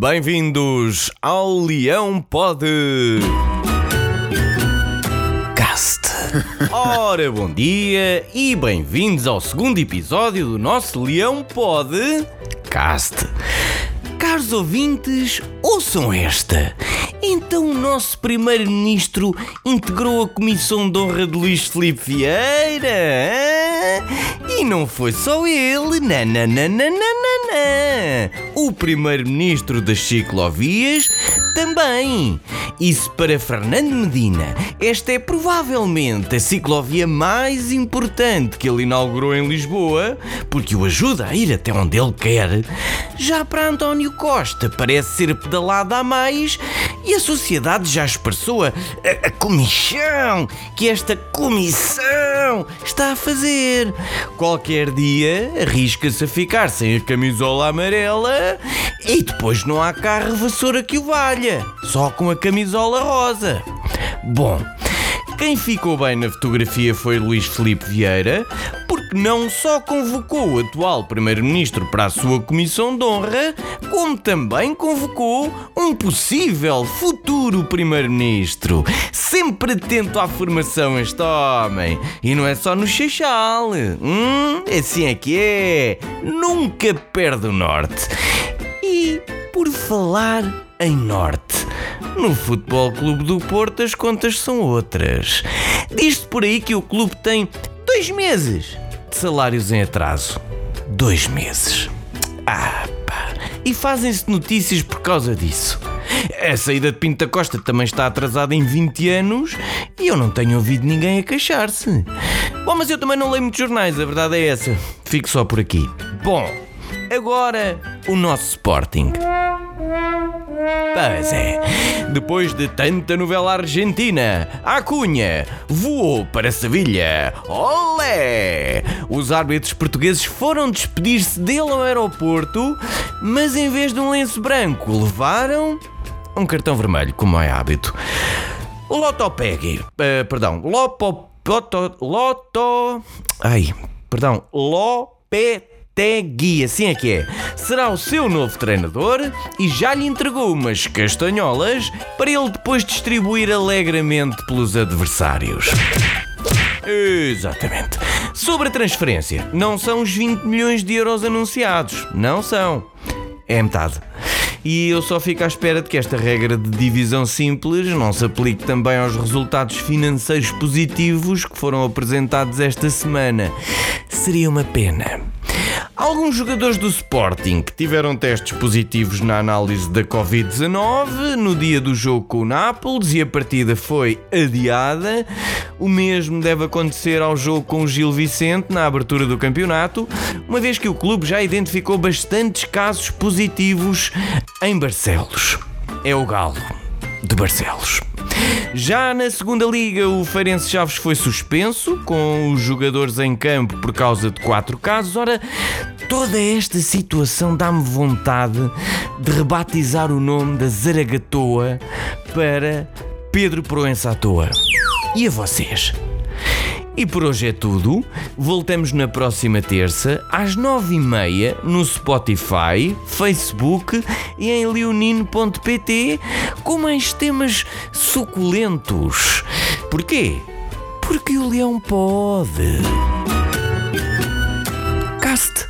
Bem-vindos ao Leão Pod Cast. Ora, bom dia e bem-vindos ao segundo episódio do nosso Leão Pod Cast. Caros ouvintes, ouçam esta. Então o nosso primeiro-ministro integrou a comissão de honra de Luís Filipe Vieira? hã? E não foi só ele, nananana. O primeiro-ministro das ciclovias também. Isso para Fernando Medina, esta é provavelmente a ciclovia mais importante que ele inaugurou em Lisboa, porque o ajuda a ir até onde ele quer. Já para António Costa, parece ser pedalada a mais e a sociedade já expressou a, a, a comichão que esta comissão está a fazer. Qualquer dia arrisca-se a ficar sem a camisola amarela e depois não há carro vassoura que o valha, só com a camisola rosa. Bom, quem ficou bem na fotografia foi Luís Filipe Vieira, porque não só convocou o atual Primeiro-Ministro para a sua comissão de honra, como também convocou um possível futuro Primeiro-Ministro. Sempre atento à formação este homem. E não é só no Seixal. Hum, assim é que é. Nunca perde o norte. Falar em norte. No Futebol Clube do Porto as contas são outras. Diz-se por aí que o clube tem dois meses de salários em atraso. Dois meses. Ah, pá. E fazem-se notícias por causa disso. A saída de Pinto Costa também está atrasada em 20 anos e eu não tenho ouvido ninguém a queixar-se. Bom, mas eu também não leio muitos jornais, a verdade é essa. Fico só por aqui. Bom, agora o nosso Sporting. Pois é, depois de tanta novela argentina, a Cunha voou para Sevilha. Olé! Os árbitros portugueses foram despedir-se dele ao aeroporto, mas em vez de um lenço branco, levaram um cartão vermelho, como é hábito. Lotopegui, eh, perdão, Lopo, Loto, Loto, ai, perdão, Lopetegui, assim é que é. Será o seu novo treinador e já lhe entregou umas castanholas para ele depois distribuir alegremente pelos adversários. Exatamente. Sobre a transferência, não são os 20 milhões de euros anunciados. Não são. É metade. E eu só fico à espera de que esta regra de divisão simples não se aplique também aos resultados financeiros positivos que foram apresentados esta semana. Seria uma pena. Alguns jogadores do Sporting que tiveram testes positivos na análise da Covid-19 no dia do jogo com o Nápoles e a partida foi adiada. O mesmo deve acontecer ao jogo com o Gil Vicente na abertura do campeonato, uma vez que o clube já identificou bastantes casos positivos em Barcelos. É o Galo de Barcelos. Já na segunda liga, o Feirense Chaves foi suspenso, com os jogadores em campo por causa de quatro casos. Ora, toda esta situação dá-me vontade de rebatizar o nome da Zaragatoa para Pedro Proença à toa. E a vocês? E por hoje é tudo. Voltamos na próxima terça, às nove e meia, no Spotify, Facebook e em leonino.pt com mais temas suculentos. Porquê? Porque o leão pode. Cast